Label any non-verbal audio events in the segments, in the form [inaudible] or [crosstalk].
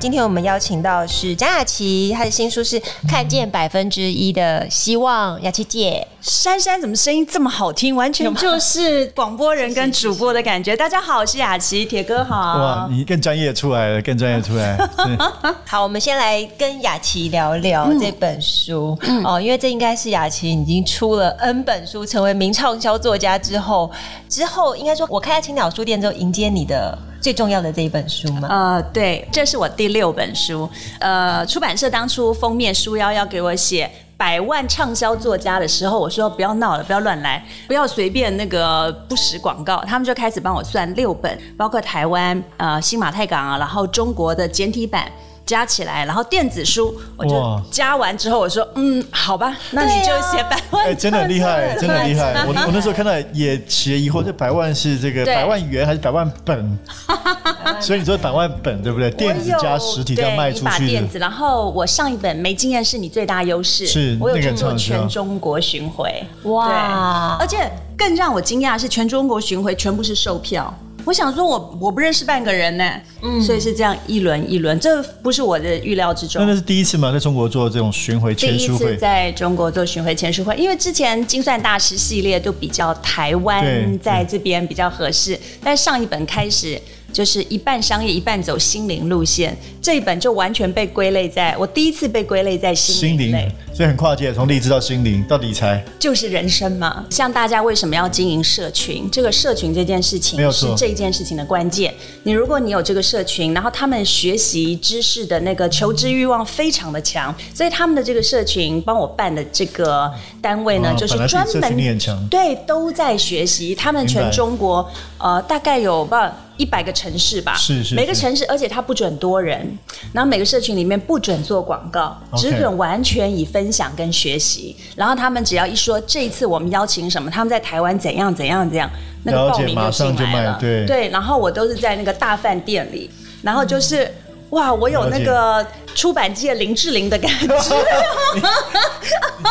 今天我们邀请到是蒋雅琪，她的新书是《看见百分之一的希望》。雅琪姐，珊珊怎么声音这么好听？完全就是广播人跟主播的感觉。大家好，我是雅琪，铁哥好。哇，你更专业出来了，更专业出来。[laughs] 好，我们先来跟雅琪聊聊这本书、嗯、哦，因为这应该是雅琪已经出了 N 本书，成为名畅销作家之后，之后应该说，我开在青鸟书店之后，迎接你的。最重要的这一本书吗？呃，对，这是我第六本书。呃，出版社当初封面书腰要给我写百万畅销作家的时候，我说不要闹了，不要乱来，不要随便那个不实广告。他们就开始帮我算六本，包括台湾、呃新马泰港啊，然后中国的简体版。加起来，然后电子书我就加完之后，我说嗯，好吧，那你就写百万。哎，真的很厉害，[laughs] 真的很厉害。[laughs] 我我那时候看到也起了疑惑，这百万是这个百万元还是百万本？[laughs] 所以你说百万本对不对？电子加实体这样卖出去。把电子，然后我上一本没经验是你最大优势，是我有做过全中国巡回。哇，而且更让我惊讶的是全中国巡回全部是售票。我想说我，我我不认识半个人呢，嗯，所以是这样一轮一轮，这不是我的预料之中。那那是第一次吗？在中国做这种巡回签书会？第一次在中国做巡回签书会，因为之前精算大师系列都比较台湾在这边比较合适，但上一本开始。就是一半商业，一半走心灵路线。这一本就完全被归类在，我第一次被归类在心灵类，所以很跨界，从励志到心灵到理财，就是人生嘛。像大家为什么要经营社群？这个社群这件事情是这件事情的关键。你如果你有这个社群，然后他们学习知识的那个求知欲望非常的强，所以他们的这个社群帮我办的这个单位呢，就是专门对都在学习。他们全中国呃大概有不。一百个城市吧，是是是，每个城市，而且它不准多人，然后每个社群里面不准做广告，只准完全以分享跟学习。然后他们只要一说这一次我们邀请什么，他们在台湾怎样怎样怎样，那个报名就进来了，对对。然后我都是在那个大饭店里，然后就是。嗯哇，我有那个出版界林志玲的感觉，[laughs]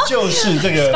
就是这个。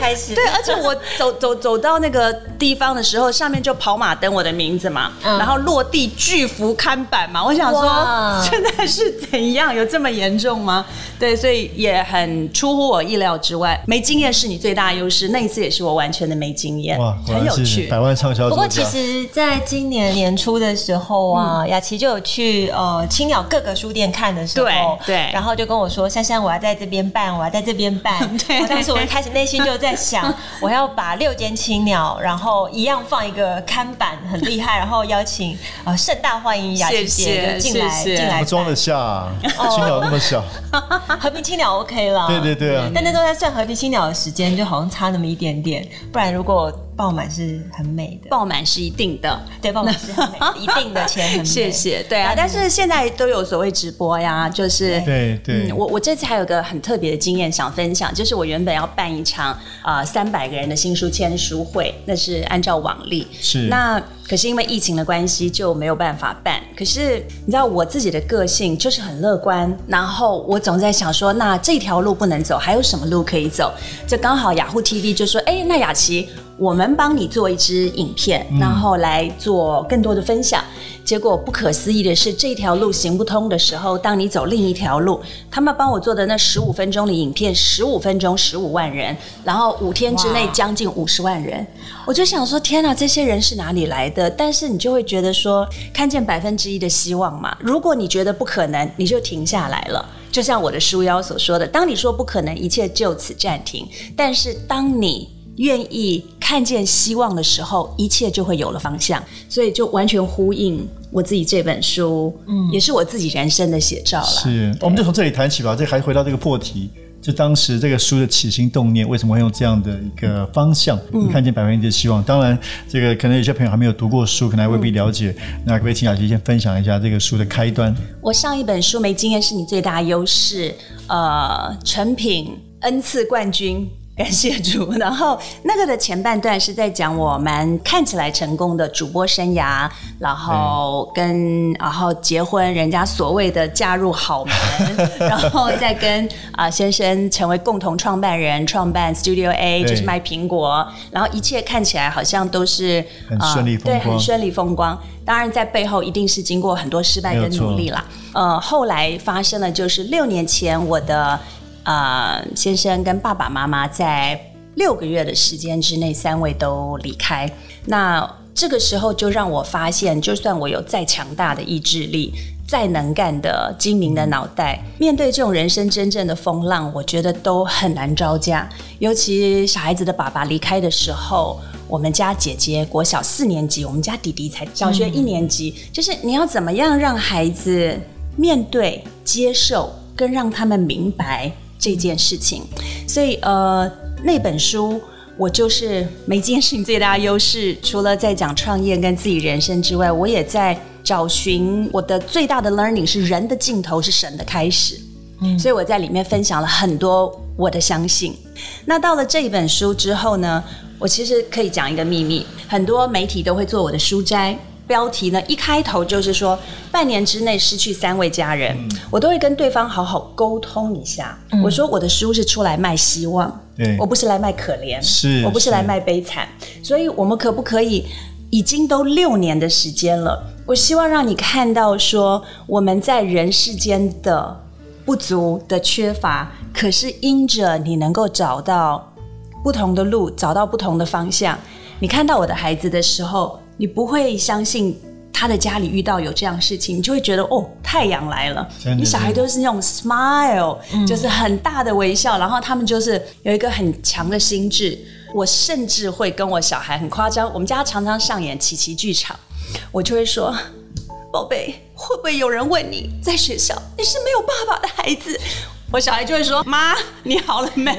开始对，而且我走走走到那个地方的时候，上面就跑马灯我的名字嘛，嗯、然后落地巨幅看板嘛，我想说现在是怎样？有这么严重吗？对，所以也很出乎我意料之外。没经验是你最大优势，那一次也是我完全的没经验，哇，很有趣。百万畅销。不过其实，在今年年初的时候啊，嗯、雅琪就有去呃青鸟。各个书店看的时候，对，对，然后就跟我说：“珊珊，我要在这边办，我要在这边办。[laughs] ”对，当时我一开始内心就在想，[laughs] 我要把六间青鸟，然后一样放一个看板，很厉害，然后邀请呃盛大欢迎雅琪姐进来进来，装得下啊？青鸟那么小，[laughs] 和平青鸟 OK 了。对对对啊！但那时候在算和平青鸟的时间，就好像差那么一点点，不然如果。爆满是很美的，爆满是一定的，对，爆满是很美的，一定的钱很美。[laughs] 谢谢，对啊，但是现在都有所谓直播呀，就是对对，嗯，我我这次还有个很特别的经验想分享，就是我原本要办一场啊三百个人的新书签书会，那是按照往例，是那可是因为疫情的关系就没有办法办。可是你知道我自己的个性就是很乐观，然后我总在想说，那这条路不能走，还有什么路可以走？就刚好雅虎 TV 就说，哎，那雅淇。我们帮你做一支影片，然后来做更多的分享。结果不可思议的是，这条路行不通的时候，当你走另一条路，他们帮我做的那十五分钟的影片，十五分钟十五万人，然后五天之内将近五十万人。我就想说，天哪，这些人是哪里来的？但是你就会觉得说，看见百分之一的希望嘛。如果你觉得不可能，你就停下来了。就像我的书腰所说的，当你说不可能，一切就此暂停。但是当你愿意看见希望的时候，一切就会有了方向，所以就完全呼应我自己这本书，嗯，也是我自己人生的写照了。是，我们就从这里谈起吧，这还回到这个破题，就当时这个书的起心动念，为什么会用这样的一个方向？嗯，看见百分之一的希望。当然，这个可能有些朋友还没有读过书，可能还未必了解。嗯、那可不可以请雅琪先分享一下这个书的开端？我上一本书《没经验是你最大的优势》，呃，成品 N 次冠军。[laughs] 感谢主，[laughs] 然后那个的前半段是在讲我们看起来成功的主播生涯，然后跟然后结婚，人家所谓的嫁入好门，[laughs] 然后再跟啊、呃、先生成为共同创办人，创办 Studio A 就是卖苹果，然后一切看起来好像都是很顺利风光，对，很顺利风光。当然在背后一定是经过很多失败跟努力啦。呃，后来发生了就是六年前我的。呃，先生跟爸爸妈妈在六个月的时间之内，三位都离开。那这个时候就让我发现，就算我有再强大的意志力，再能干的精明的脑袋，面对这种人生真正的风浪，我觉得都很难招架。尤其小孩子的爸爸离开的时候，我们家姐姐国小四年级，我们家弟弟才小学一年级，就是你要怎么样让孩子面对、接受，跟让他们明白。这件事情，所以呃，那本书我就是没经验是你最大的优势。除了在讲创业跟自己人生之外，我也在找寻我的最大的 learning 是人的尽头是神的开始。嗯，所以我在里面分享了很多我的相信。那到了这一本书之后呢，我其实可以讲一个秘密，很多媒体都会做我的书摘。标题呢，一开头就是说半年之内失去三位家人，嗯、我都会跟对方好好沟通一下。嗯、我说我的书是出来卖希望，我不是来卖可怜，是我不是来卖悲惨。所以，我们可不可以已经都六年的时间了？我希望让你看到说我们在人世间的不足的缺乏，可是因着你能够找到不同的路，找到不同的方向。你看到我的孩子的时候。你不会相信他的家里遇到有这样事情，你就会觉得哦，太阳来了。你小孩都是那种 smile，、嗯、就是很大的微笑，然后他们就是有一个很强的心智。我甚至会跟我小孩很夸张，我们家常常上演奇奇剧场，我就会说：“宝贝，会不会有人问你，在学校你是没有爸爸的孩子？”我小孩就会说：“妈，你好了没？”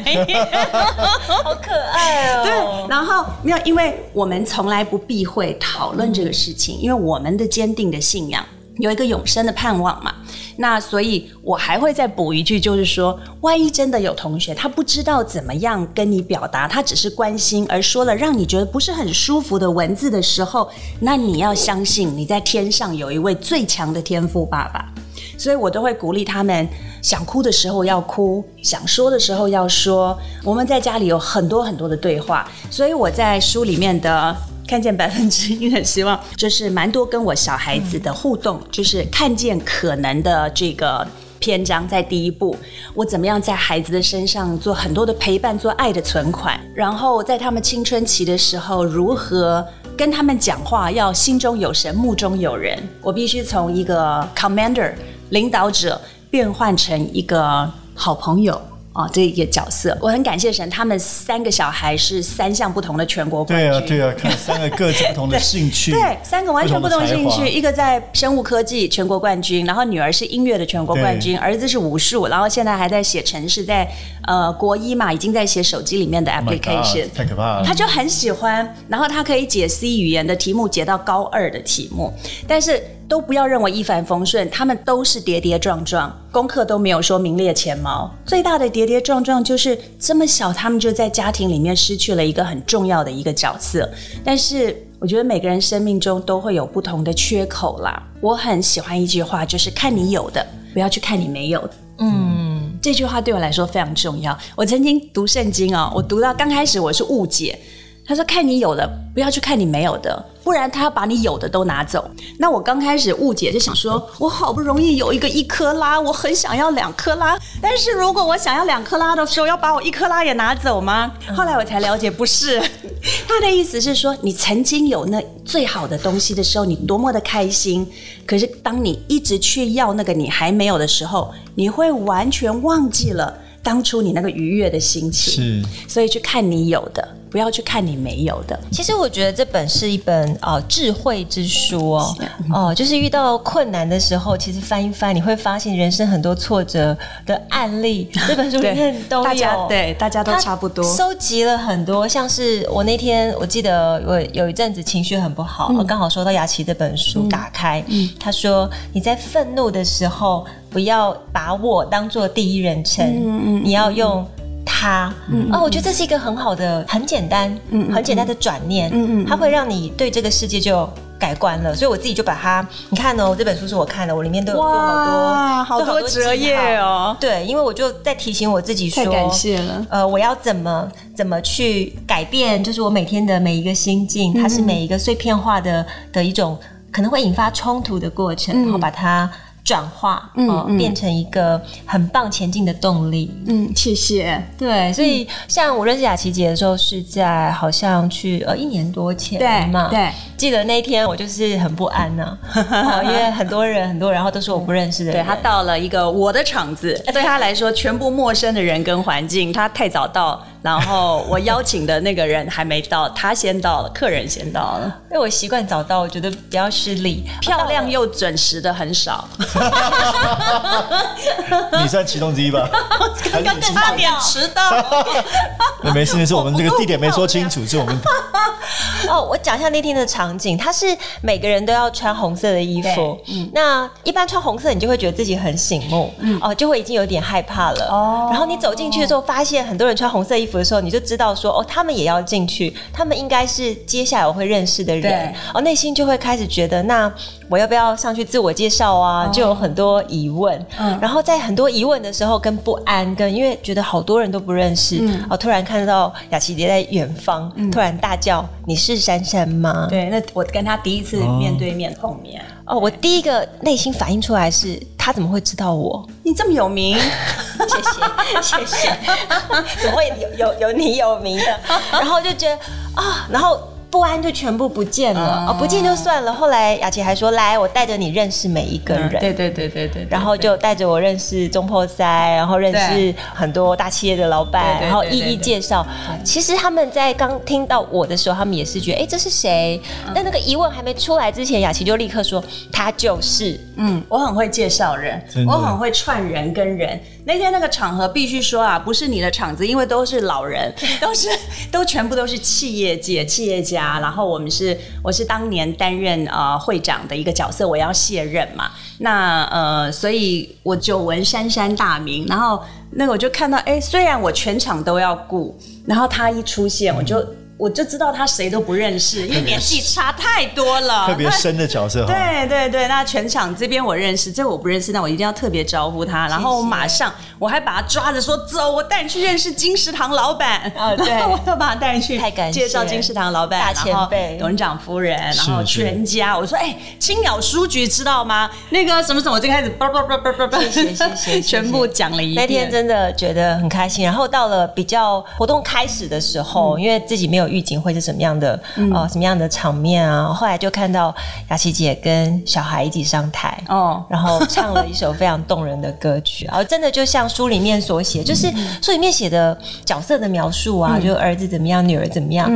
[laughs] 好可爱哦。对，然后没有，因为我们从来不避讳讨论这个事情，因为我们的坚定的信仰有一个永生的盼望嘛。那所以我还会再补一句，就是说，万一真的有同学他不知道怎么样跟你表达，他只是关心而说了让你觉得不是很舒服的文字的时候，那你要相信你在天上有一位最强的天赋爸爸。所以我都会鼓励他们，想哭的时候要哭，想说的时候要说。我们在家里有很多很多的对话，所以我在书里面的看见百分之一的希望，就是蛮多跟我小孩子的互动，就是看见可能的这个篇章，在第一步，我怎么样在孩子的身上做很多的陪伴，做爱的存款，然后在他们青春期的时候，如何跟他们讲话，要心中有神，目中有人。我必须从一个 commander。领导者变换成一个好朋友。哦，这一个角色，我很感谢神，他们三个小孩是三项不同的全国冠军。对啊，对啊，[laughs] 看三个各自不同的兴趣对。对，三个完全不同兴趣，一个在生物科技全国冠军，然后女儿是音乐的全国冠军，儿子是武术，然后现在还在写程式，在呃国一嘛，已经在写手机里面的 application，、oh、太可怕了。他就很喜欢，然后他可以解 C 语言的题目，解到高二的题目，但是。都不要认为一帆风顺，他们都是跌跌撞撞，功课都没有说名列前茅。最大的跌跌撞撞就是这么小，他们就在家庭里面失去了一个很重要的一个角色。但是我觉得每个人生命中都会有不同的缺口啦。我很喜欢一句话，就是看你有的，不要去看你没有的。嗯，这句话对我来说非常重要。我曾经读圣经啊、哦，我读到刚开始我是误解，他说看你有的，不要去看你没有的。不然他要把你有的都拿走。那我刚开始误解，就想说，我好不容易有一个一克拉，我很想要两克拉。但是如果我想要两克拉的时候，要把我一克拉也拿走吗？后来我才了解，不是。[laughs] 他的意思是说，你曾经有那最好的东西的时候，你多么的开心。可是当你一直去要那个你还没有的时候，你会完全忘记了当初你那个愉悦的心情。是。所以去看你有的。不要去看你没有的。其实我觉得这本是一本呃智慧之书哦，哦、呃，就是遇到困难的时候，其实翻一翻，你会发现人生很多挫折的案例，[laughs] 这本书里面都有，大家对大家都差不多，收集了很多，像是我那天我记得我有一阵子情绪很不好，我、嗯、刚好收到雅琪这本书，打开，嗯，他说你在愤怒的时候，不要把我当做第一人称，嗯嗯，你要用。他，嗯，哦，我觉得这是一个很好的、很简单、嗯，很简单的转念，嗯嗯，它会让你对这个世界就改观了。所以我自己就把它，你看哦，这本书是我看的，我里面都有多好多好多折页哦。对，因为我就在提醒我自己说，太感谢了。呃，我要怎么怎么去改变，就是我每天的每一个心境，它是每一个碎片化的的一种可能会引发冲突的过程，然后把它。转化，嗯、呃，变成一个很棒前进的动力。嗯，谢谢。对，所以像我认识雅琪姐的时候，是在好像去呃一年多前嘛。对，记得那天我就是很不安呢、啊，[laughs] 因为很多人很多人，然后都是我不认识的人。对，他到了一个我的场子，对他来说全部陌生的人跟环境，他太早到。然后我邀请的那个人还没到，他先到了，客人先到了。因为我习惯早到，我觉得比较失礼。漂亮又准时的很少。[laughs] 你算其中之一吧？刚刚差点迟到。那没事没事，我们这个地点没说清楚，是我们。[laughs] 哦，我讲一下那天的场景，他是每个人都要穿红色的衣服。嗯。那一般穿红色，你就会觉得自己很醒目。嗯。哦，就会已经有点害怕了。哦。然后你走进去的时候，发现很多人穿红色衣服。的时候，你就知道说哦，他们也要进去，他们应该是接下来我会认识的人，哦，内心就会开始觉得，那我要不要上去自我介绍啊？就有很多疑问，嗯，然后在很多疑问的时候，跟不安，跟因为觉得好多人都不认识，嗯，哦，突然看到雅琪姐在远方，嗯，突然大叫：“你是珊珊吗？”对，那我跟她第一次面对面碰面，哦，我第一个内心反应出来是，他怎么会知道我？你这么有名，谢 [laughs] 谢谢谢，[laughs] 怎么会有有有你有名的？[laughs] 然后就觉得啊，然后。不安就全部不见了，哦，哦，不见就算了。后来雅琪还说：“来，我带着你认识每一个人。嗯”对对对对对。然后就带着我认识中破塞，然后认识很多大企业的老板，然后一一介绍。其实他们在刚听到我的时候，他们也是觉得：“哎，这是谁？”但那个疑问还没出来之前，雅琪就立刻说：“他就是。”嗯，我很会介绍人，我很会串人跟人。那天那个场合必须说啊，不是你的场子，因为都是老人，都是都全部都是企业界企业家。啊，然后我们是，我是当年担任呃会长的一个角色，我要卸任嘛，那呃，所以我久闻珊珊大名，然后那个我就看到，哎，虽然我全场都要顾，然后他一出现，我就。嗯我就知道他谁都不认识，因为年纪差太多了，特别深的角色。对对对，那全场这边我认识，这个我不认识，那我一定要特别招呼他。然后我马上，我还把他抓着说：“走，我带你去认识金石堂老板。”啊，对，[laughs] 我要把他带去，太感谢，介绍金石堂老板，大前辈，董事长夫人，然后全家。我说：“哎，青鸟书局知道吗？那个什么什么，我就开始叭叭叭叭叭叭，谢谢谢谢，全部讲了一遍。那天真的觉得很开心。然后到了比较活动开始的时候，因为自己没有。预警会是什么样的？嗯、哦，什么样的场面啊？后来就看到雅琪姐跟小孩一起上台哦，然后唱了一首非常动人的歌曲，然 [laughs] 后真的就像书里面所写，就是书里面写的角色的描述啊，嗯、就儿子怎么样，女儿怎么样。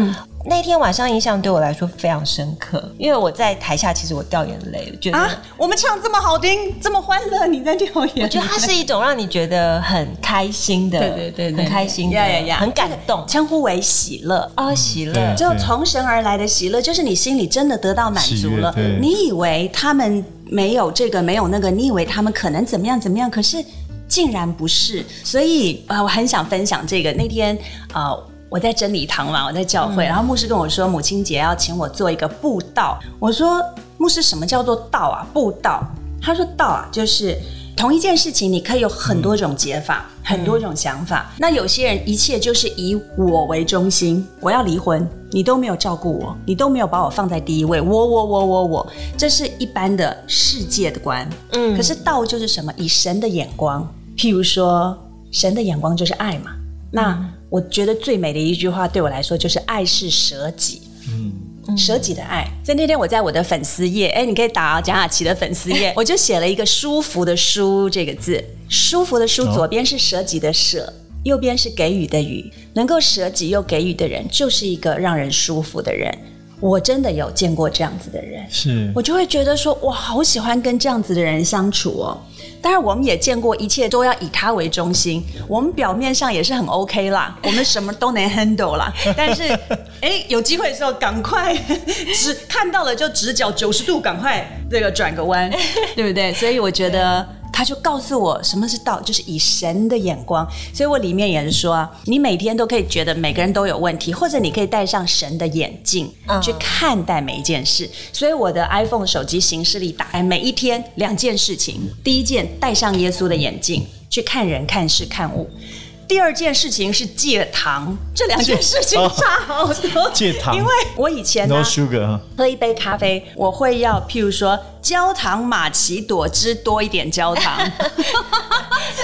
嗯那天晚上印象对我来说非常深刻，因为我在台下其实我掉眼泪，觉得、啊、我们唱这么好听，这么欢乐，你在掉眼泪。我觉得它是一种让你觉得很开心的，对对对，对，很开心的，呀呀呀，很感动，称呼为喜乐啊、哦，喜乐，就从神而来的喜乐，就是你心里真的得到满足了。你以为他们没有这个，没有那个，你以为他们可能怎么样怎么样，可是竟然不是。所以啊、呃，我很想分享这个那天啊。呃我在真理堂嘛，我在教会，嗯、然后牧师跟我说，母亲节要请我做一个布道。我说，牧师，什么叫做道啊？布道？他说，道啊，就是同一件事情，你可以有很多种解法，嗯、很多种想法。嗯、那有些人一切就是以我为中心，我要离婚，你都没有照顾我，你都没有把我放在第一位，我我我我我，这是一般的世界的观。嗯，可是道就是什么？以神的眼光，譬如说，神的眼光就是爱嘛。那。嗯我觉得最美的一句话对我来说就是“爱是舍己”，嗯，舍己的爱。在那天我在我的粉丝页，哎，你可以打蒋雅琪的粉丝页，[laughs] 我就写了一个“舒服”的“舒”这个字，“舒服”的“舒”左边是舍己的“舍”，右边是给予的予，能够舍己又给予的人，就是一个让人舒服的人。我真的有见过这样子的人，是我就会觉得说，我好喜欢跟这样子的人相处哦。当然，我们也见过一切都要以他为中心，我们表面上也是很 OK 啦，[laughs] 我们什么都能 handle 啦。[laughs] 但是，哎，有机会的时候赶快直看到了就直角九十度，赶快这个转个弯，[laughs] 对不对？所以我觉得。他就告诉我什么是道，就是以神的眼光。所以我里面也是说啊，你每天都可以觉得每个人都有问题，或者你可以戴上神的眼镜去看待每一件事。所以我的 iPhone 手机行事历打开，每一天两件事情：第一件，戴上耶稣的眼镜去看人、看事、看物。第二件事情是戒糖，这两件事情差好多。[laughs] 戒糖，因为我以前呢，no sugar，[laughs] 喝一杯咖啡，我会要譬如说焦糖玛奇朵汁多一点焦糖，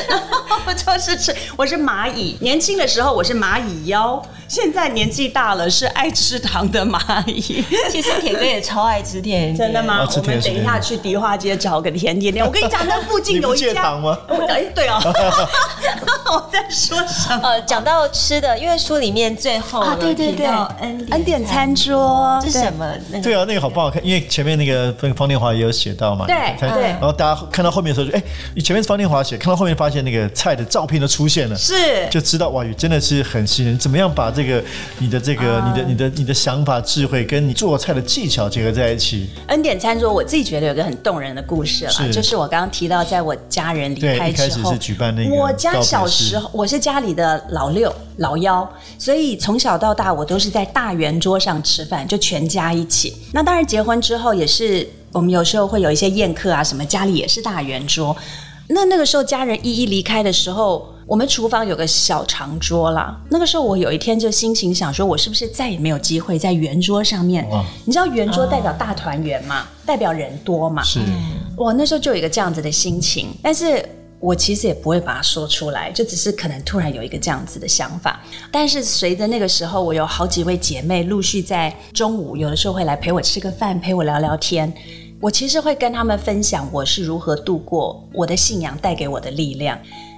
然 [laughs] 后就是吃，我是蚂蚁，年轻的时候我是蚂蚁腰。现在年纪大了，是爱吃糖的蚂蚁。[laughs] 其实铁哥也超爱吃甜点，真的吗？我们等一下去迪化街找个甜点店。[laughs] 我跟你讲，那附近有一家。戒糖吗？哎，对哦。我在说什么？呃，讲到吃的，因为书里面最后啊，对对对，恩恩典餐桌是什么？对啊，那个好不好看？因为前面那个方念华也有写到嘛。对对。然后大家看到后面的时候，就哎，你前面是方天华写，看到后面发现那个菜的照片都出现了，是就知道哇，真的是很吸引人。怎么样把这个你的这个、uh, 你的、你的、你的想法、智慧，跟你做菜的技巧结合在一起。恩典餐桌，我自己觉得有个很动人的故事了，就是我刚刚提到，在我家人离开之后，是举办那个我家小时候，我是家里的老六、老幺，所以从小到大，我都是在大圆桌上吃饭，就全家一起。那当然，结婚之后也是，我们有时候会有一些宴客啊，什么家里也是大圆桌。那那个时候，家人一一离开的时候。我们厨房有个小长桌啦。那个时候，我有一天就心情想说，我是不是再也没有机会在圆桌上面？你知道圆桌代表大团圆嘛？哦、代表人多嘛？是。我那时候就有一个这样子的心情，但是我其实也不会把它说出来，就只是可能突然有一个这样子的想法。但是随着那个时候，我有好几位姐妹陆续在中午，有的时候会来陪我吃个饭，陪我聊聊天。我其实会跟他们分享我是如何度过我的信仰带给我的力量。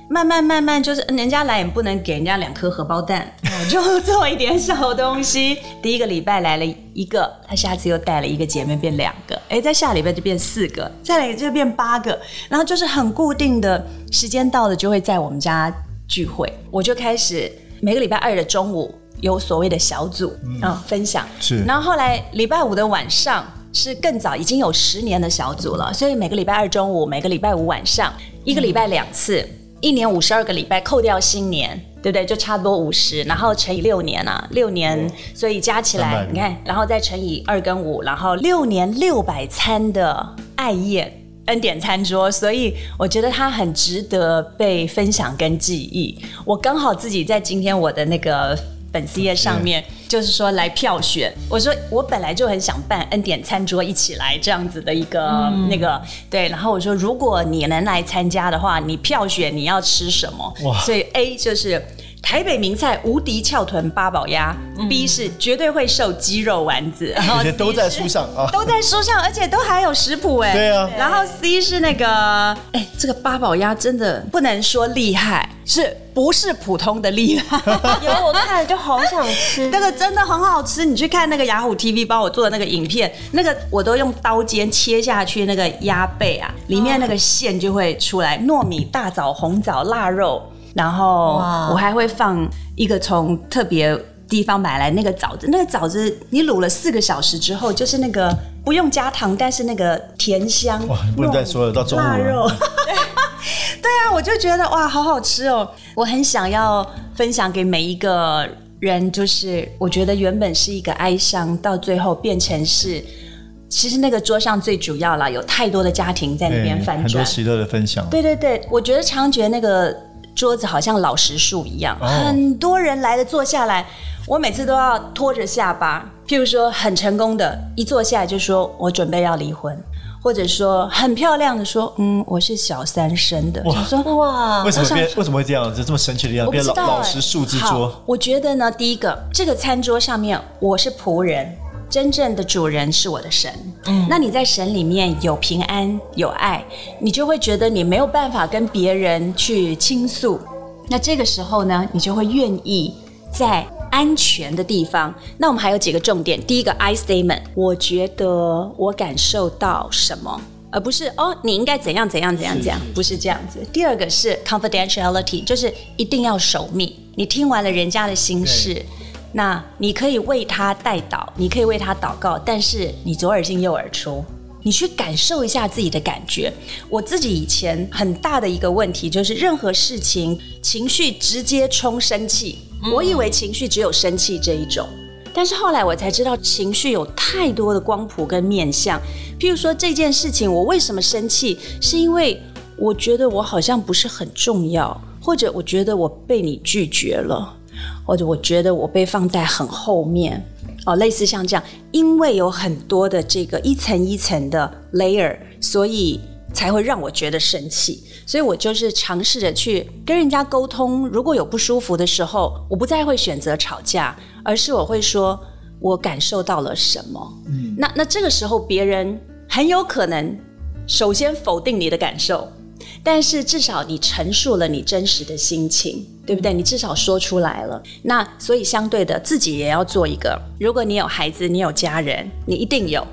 慢慢慢慢，就是人家来也不能给人家两颗荷包蛋，我就 [laughs] 做一点小东西。第一个礼拜来了一个，他下次又带了一个姐妹，变两个。哎，在下礼拜就变四个，再来就变八个。然后就是很固定的时间到了，就会在我们家聚会。我就开始每个礼拜二的中午有所谓的小组啊、嗯、分享，是。然后后来礼拜五的晚上是更早，已经有十年的小组了，所以每个礼拜二中午，每个礼拜五晚上，一个礼拜两次。嗯一年五十二个礼拜，扣掉新年，对不对？就差不多五十，然后乘以六年啊，六年，所以加起来，你看，然后再乘以二跟五，然后六年六百餐的爱宴恩典餐桌，所以我觉得它很值得被分享跟记忆。我刚好自己在今天我的那个。粉丝页上面就是说来票选，我说我本来就很想办恩典餐桌一起来这样子的一个那个对，然后我说如果你能来参加的话，你票选你要吃什么？哇！所以 A 就是台北名菜无敌翘臀八宝鸭，B 是绝对会瘦鸡肉丸子，[laughs] 然后 [laughs] 都在书上啊，都在书上，而且都还有食谱哎，对啊。然后 C 是那个哎，这个八宝鸭真的不能说厉害。是不是普通的厉害？[laughs] 有我看了就好想吃，那个真的很好吃。你去看那个雅虎 TV 帮我做的那个影片，那个我都用刀尖切下去，那个鸭背啊，里面那个馅就会出来，糯米、大枣、红枣、腊肉，然后我还会放一个从特别地方买来那个枣子，那个枣子你卤了四个小时之后，就是那个不用加糖，但是那个甜香。哇，不能再说了，到中午了。[laughs] 对啊，我就觉得哇，好好吃哦！我很想要分享给每一个人，就是我觉得原本是一个哀伤，到最后变成是，其实那个桌上最主要了，有太多的家庭在那边翻转，很多喜乐的分享。对对对，我觉得常觉那个桌子好像老石树一样，哦、很多人来了坐下来，我每次都要拖着下巴。譬如说很成功的，一坐下来就说我准备要离婚。或者说很漂亮的说，嗯，我是小三生的。就，说哇，为什么变？为什么会这样子？这么神奇的样子，变老老实树之桌。我觉得呢，第一个，这个餐桌上面我是仆人，真正的主人是我的神。嗯，那你在神里面有平安有爱，你就会觉得你没有办法跟别人去倾诉。那这个时候呢，你就会愿意在安全的地方。那我们还有几个重点，第一个 I statement，我觉得我感受到什么。而不是哦，你应该怎样怎样怎样怎样，不是这样子。第二个是 confidentiality，就是一定要守密。你听完了人家的心事，那你可以为他代祷，你可以为他祷告，但是你左耳进右耳出，你去感受一下自己的感觉。我自己以前很大的一个问题就是，任何事情情绪直接冲生气，我以为情绪只有生气这一种。但是后来我才知道，情绪有太多的光谱跟面相。譬如说这件事情，我为什么生气？是因为我觉得我好像不是很重要，或者我觉得我被你拒绝了，或者我觉得我被放在很后面。哦，类似像这样，因为有很多的这个一层一层的 layer，所以才会让我觉得生气。所以我就是尝试着去跟人家沟通。如果有不舒服的时候，我不再会选择吵架。而是我会说，我感受到了什么？嗯，那那这个时候别人很有可能首先否定你的感受，但是至少你陈述了你真实的心情，对不对？你至少说出来了。那所以相对的，自己也要做一个。如果你有孩子，你有家人，你一定有。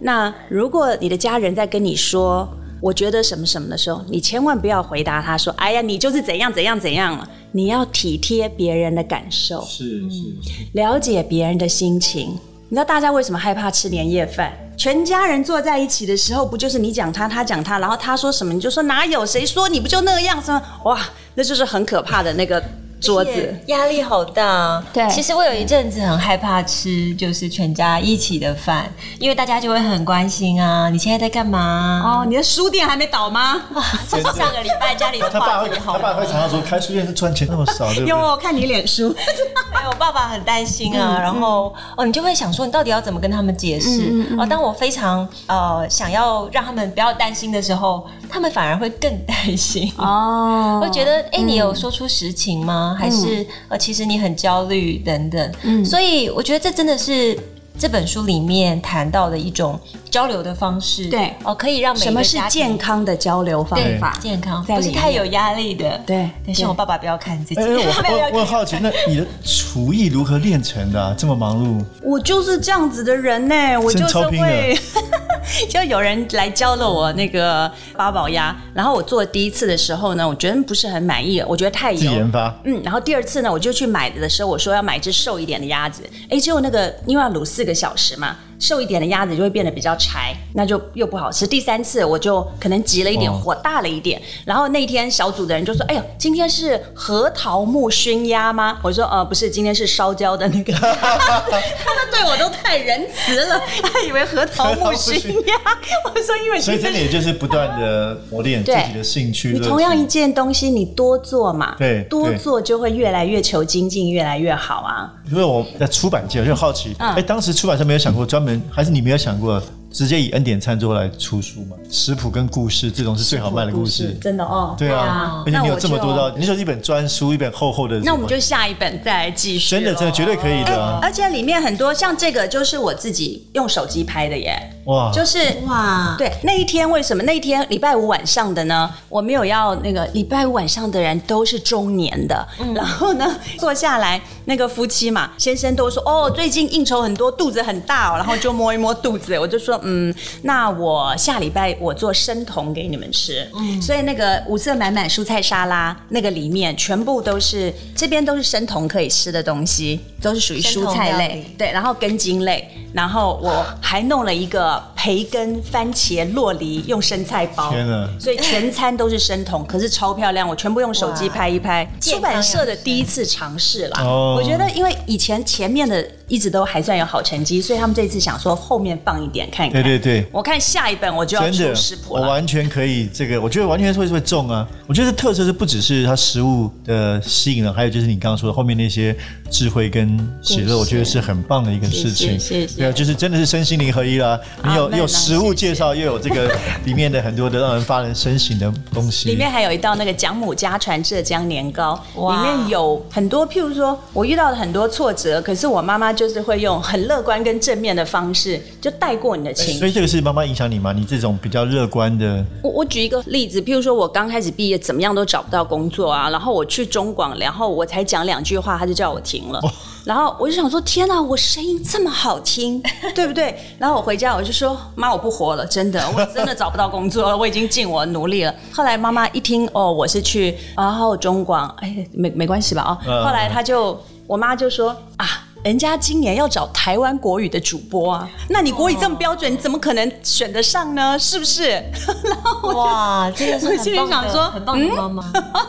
那如果你的家人在跟你说，我觉得什么什么的时候，你千万不要回答他说：“哎呀，你就是怎样怎样怎样了。”你要体贴别人的感受，是是，是了解别人的心情。你知道大家为什么害怕吃年夜饭？全家人坐在一起的时候，不就是你讲他，他讲他，然后他说什么你就说哪有？谁说你不就那样？什么哇，那就是很可怕的那个。桌子压力好大，对。其实我有一阵子很害怕吃，就是全家一起的饭，因为大家就会很关心啊，你现在在干嘛？哦，你的书店还没倒吗？这是上个礼拜家里的他爸会，他爸会常常说开书店是赚钱那么少，对不对？因为我看你脸书，[laughs] 我爸爸很担心啊，然后哦，你就会想说，你到底要怎么跟他们解释？哦，当我非常呃想要让他们不要担心的时候，他们反而会更担心哦，[laughs] 会觉得哎，你有说出实情吗？还是、嗯、呃，其实你很焦虑等等，嗯，所以我觉得这真的是这本书里面谈到的一种交流的方式，对哦，可以让每个什么是健康的交流方法？健康不是太有压力的，对。但希望我爸爸不要看自己。我 [laughs] 我我好奇，那你的厨艺如何练成的、啊？这么忙碌？我就是这样子的人呢、欸，我就是会。[laughs] 就有人来教了我那个八宝鸭，然后我做第一次的时候呢，我觉得不是很满意，我觉得太油。自己研发。嗯，然后第二次呢，我就去买的时候，我说要买一只瘦一点的鸭子，哎，结果那个因为要卤四个小时嘛。瘦一点的鸭子就会变得比较柴，那就又不好吃。第三次我就可能急了一点，火大了一点。然后那天小组的人就说：“哎呦，今天是核桃木熏鸭吗？”我说：“呃，不是，今天是烧焦的那个。[laughs] ”他们对我都太仁慈了，他以为核桃木熏鸭。[laughs] 我说：“因为所以这里就是不断的磨练自己的兴趣。你同样一件东西，你多做嘛，对，多做就会越来越求精进，越来越好啊。”因为我在出版界，我就好奇，哎，当时出版社没有想过专门，还是你没有想过直接以恩典餐桌来出书吗？食谱跟故事这种是最好卖的故事，真的哦。对啊，而且你有这么多的，你说一本专书，一本厚厚的，那我们就下一本再来继续。真的，真的绝对可以的。而且里面很多像这个，就是我自己用手机拍的耶。哇，就是哇，对，那一天为什么？那一天礼拜五晚上的呢？我没有要那个礼拜五晚上的人都是中年的，嗯。然后呢 [laughs] 坐下来那个夫妻嘛，先生都说哦，最近应酬很多，肚子很大哦，然后就摸一摸肚子，[laughs] 我就说嗯，那我下礼拜我做生酮给你们吃，嗯，所以那个五色满满蔬菜沙拉那个里面全部都是这边都是生酮可以吃的东西，都是属于蔬菜类，对，然后根茎类，然后我还弄了一个。培根、番茄、洛梨用生菜包，天哪！所以全餐都是生酮，可是超漂亮。我全部用手机拍一拍，出版社的第一次尝试啦。我觉得，因为以前前面的。一直都还算有好成绩，所以他们这次想说后面放一点看一看。对对对，我看下一本我就要出食谱了。我完全可以，这个我觉得完全是会会中啊！我觉得特色是不只是它食物的吸引了，还有就是你刚刚说的后面那些智慧跟喜乐，我觉得是很棒的一个事情。谢谢。对啊，就是真的是身心灵合一啦！你有你有食物介绍，又有这个 [laughs] 里面的很多的让人发人深省的东西。里面还有一道那个蒋母家传浙江年糕，里面有很多，譬如说我遇到了很多挫折，可是我妈妈。就是会用很乐观跟正面的方式就带过你的情绪。所以这个是妈妈影响你吗？你这种比较乐观的。我我举一个例子，譬如说我刚开始毕业，怎么样都找不到工作啊，然后我去中广，然后我才讲两句话，他就叫我停了。哦然后我就想说，天哪，我声音这么好听，[laughs] 对不对？然后我回家我就说，妈，我不活了，真的，[laughs] 我真的找不到工作了，我已经尽我努力了。后来妈妈一听，哦，我是去，然后中广，哎，没没关系吧？哦，后来她就，我妈就说啊。人家今年要找台湾国语的主播啊，那你国语这么标准，你怎么可能选得上呢？是不是？[laughs] 然后哇，真的是很棒想说，很棒的妈妈，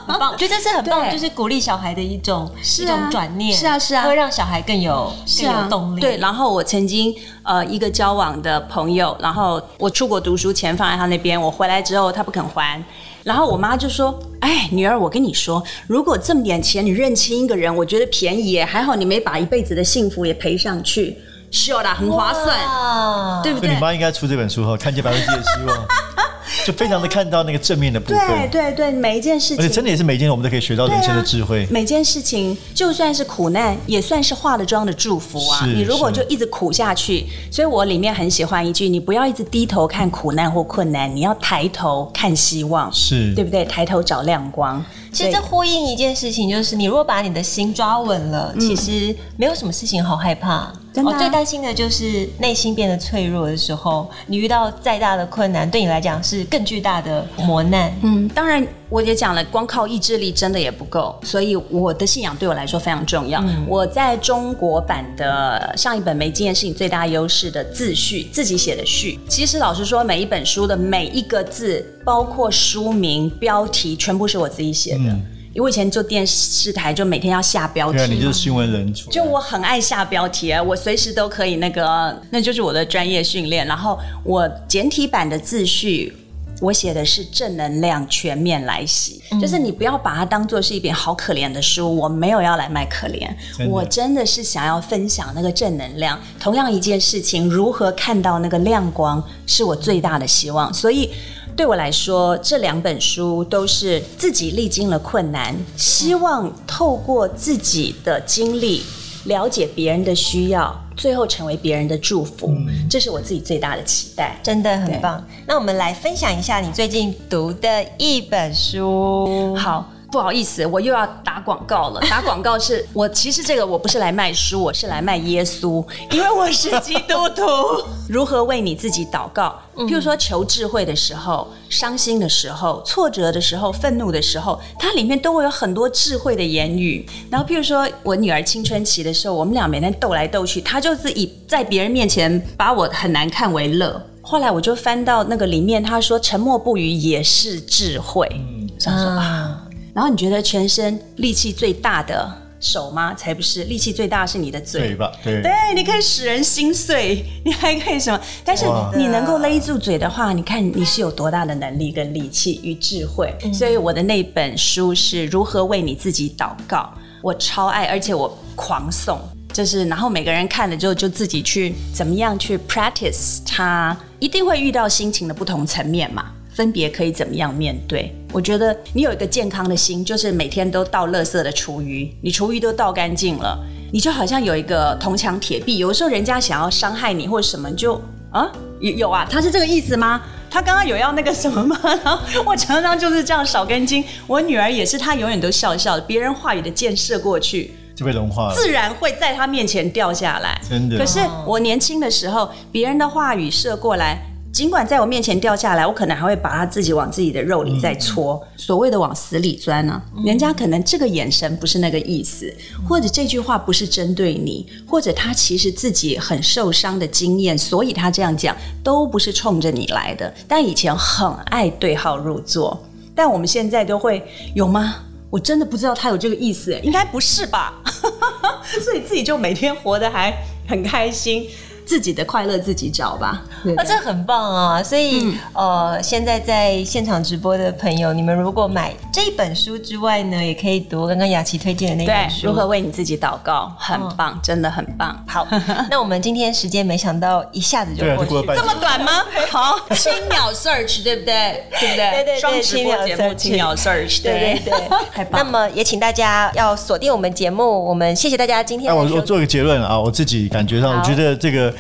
很棒，觉得这是很棒，就是鼓励小孩的一种一种转念，是啊是啊，会让小孩更有更有动力。对，然后我曾经呃一个交往的朋友，然后我出国读书钱放在他那边，我回来之后他不肯还。然后我妈就说：“哎，女儿，我跟你说，如果这么点钱你认清一个人，我觉得便宜耶，还好你没把一辈子的幸福也赔上去，是啦，很划算，对不对？”你妈应该出这本书哈，看见百分之一的希望。[laughs] 就非常的看到那个正面的部分，对对对，每一件事情，而且真的也是每一件我们都可以学到人生的智慧。啊、每件事情就算是苦难，也算是化了妆的祝福啊！你如果就一直苦下去，所以我里面很喜欢一句：你不要一直低头看苦难或困难，你要抬头看希望，是对不对？抬头找亮光。其实这呼应一件事情，就是你如果把你的心抓稳了，嗯、其实没有什么事情好害怕。我、啊哦、最担心的就是内心变得脆弱的时候，你遇到再大的困难，对你来讲是更巨大的磨难。嗯，当然我也讲了，光靠意志力真的也不够，所以我的信仰对我来说非常重要。嗯、我在中国版的上一本《没经验是你最大优势》的自序，自己写的序。其实老实说，每一本书的每一个字，包括书名、标题，全部是我自己写的。嗯因为我以前做电视台，就每天要下标题。对啊，你就是新闻人。就我很爱下标题啊，我随时都可以那个，那就是我的专业训练。然后我简体版的自序，我写的是正能量全面来袭，嗯、就是你不要把它当做是一本好可怜的书，我没有要来卖可怜，真我真的是想要分享那个正能量。同样一件事情，如何看到那个亮光，是我最大的希望。所以。对我来说，这两本书都是自己历经了困难，希望透过自己的经历了解别人的需要，最后成为别人的祝福。嗯、这是我自己最大的期待，真的很棒。那我们来分享一下你最近读的一本书。好。不好意思，我又要打广告了。[laughs] 打广告是我其实这个我不是来卖书，我是来卖耶稣，因为我是基督徒。[laughs] 如何为你自己祷告？譬如说求智慧的时候、伤心的时候、挫折的时候、愤怒的时候，它里面都会有很多智慧的言语。然后譬如说我女儿青春期的时候，我们俩每天斗来斗去，她就是以在别人面前把我很难看为乐。后来我就翻到那个里面，她说沉默不语也是智慧。嗯，这样说啊。然后你觉得全身力气最大的手吗？才不是，力气最大的是你的嘴。嘴巴，对，对，你可以使人心碎，你还可以什么？但是你能够勒住嘴的话，你看你是有多大的能力跟力气与智慧。嗯、所以我的那本书是如何为你自己祷告，我超爱，而且我狂送，就是然后每个人看了之后就自己去怎么样去 practice，它一定会遇到心情的不同层面嘛。分别可以怎么样面对？我觉得你有一个健康的心，就是每天都倒垃圾的厨余，你厨余都倒干净了，你就好像有一个铜墙铁壁。有的时候人家想要伤害你或者什么，就啊有有啊，他是这个意思吗？他刚刚有要那个什么吗？然后我常常就是这样少根筋。我女儿也是，她永远都笑笑的，别人话语的箭射过去就被融化了，自然会在她面前掉下来。真的。可是我年轻的时候，别人的话语射过来。尽管在我面前掉下来，我可能还会把它自己往自己的肉里再搓，嗯、所谓的往死里钻呢、人家可能这个眼神不是那个意思，或者这句话不是针对你，或者他其实自己很受伤的经验，所以他这样讲都不是冲着你来的。但以前很爱对号入座，但我们现在都会有吗？我真的不知道他有这个意思，应该不是吧？[laughs] 所以自己就每天活得还很开心。自己的快乐自己找吧。啊，这很棒啊！所以、嗯、呃，现在在现场直播的朋友，你们如果买这本书之外呢，也可以读刚刚雅琪推荐的那本书，如何为你自己祷告，很棒，嗯、真的很棒。好，[laughs] 那我们今天时间没想到一下子就过去，这么短吗？好，[laughs] 青鸟 search 对不对？对不对？对对对，青鸟节目，青鸟 search，对对对，太棒。[laughs] 那么也请大家要锁定我们节目，我们谢谢大家今天。我我做一个结论啊，我自己感觉上，我觉得这个。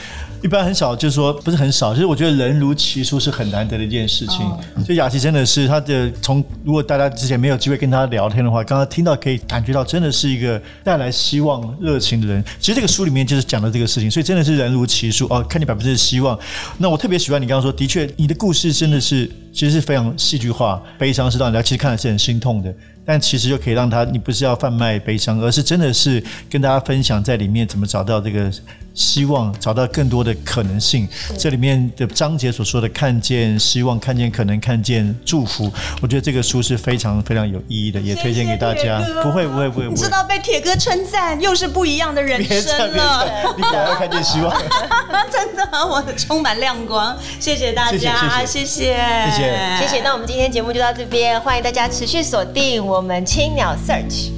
一般很少，就是说不是很少，就是我觉得人如其书是很难得的一件事情。所以雅琪真的是他的从，如果大家之前没有机会跟他聊天的话，刚刚听到可以感觉到，真的是一个带来希望、热情的人。其实这个书里面就是讲的这个事情，所以真的是人如其书哦，看你百分之的希望。那我特别喜欢你刚刚说，的确你的故事真的是其实是非常戏剧化，悲伤是让人家其实看的是很心痛的。但其实就可以让他，你不是要贩卖悲伤，而是真的是跟大家分享在里面怎么找到这个希望，找到更多的可能性。这里面的章节所说的看见希望、看见可能、看见祝福，我觉得这个书是非常非常有意义的，也推荐给大家。不会不会不会，你知道被铁哥称赞又是不一样的人生了。你赶快看见希望，[laughs] 真的，我的充满亮光。谢谢大家，谢谢谢谢谢谢。那我们今天节目就到这边，欢迎大家持续锁定。我们青鸟 Search。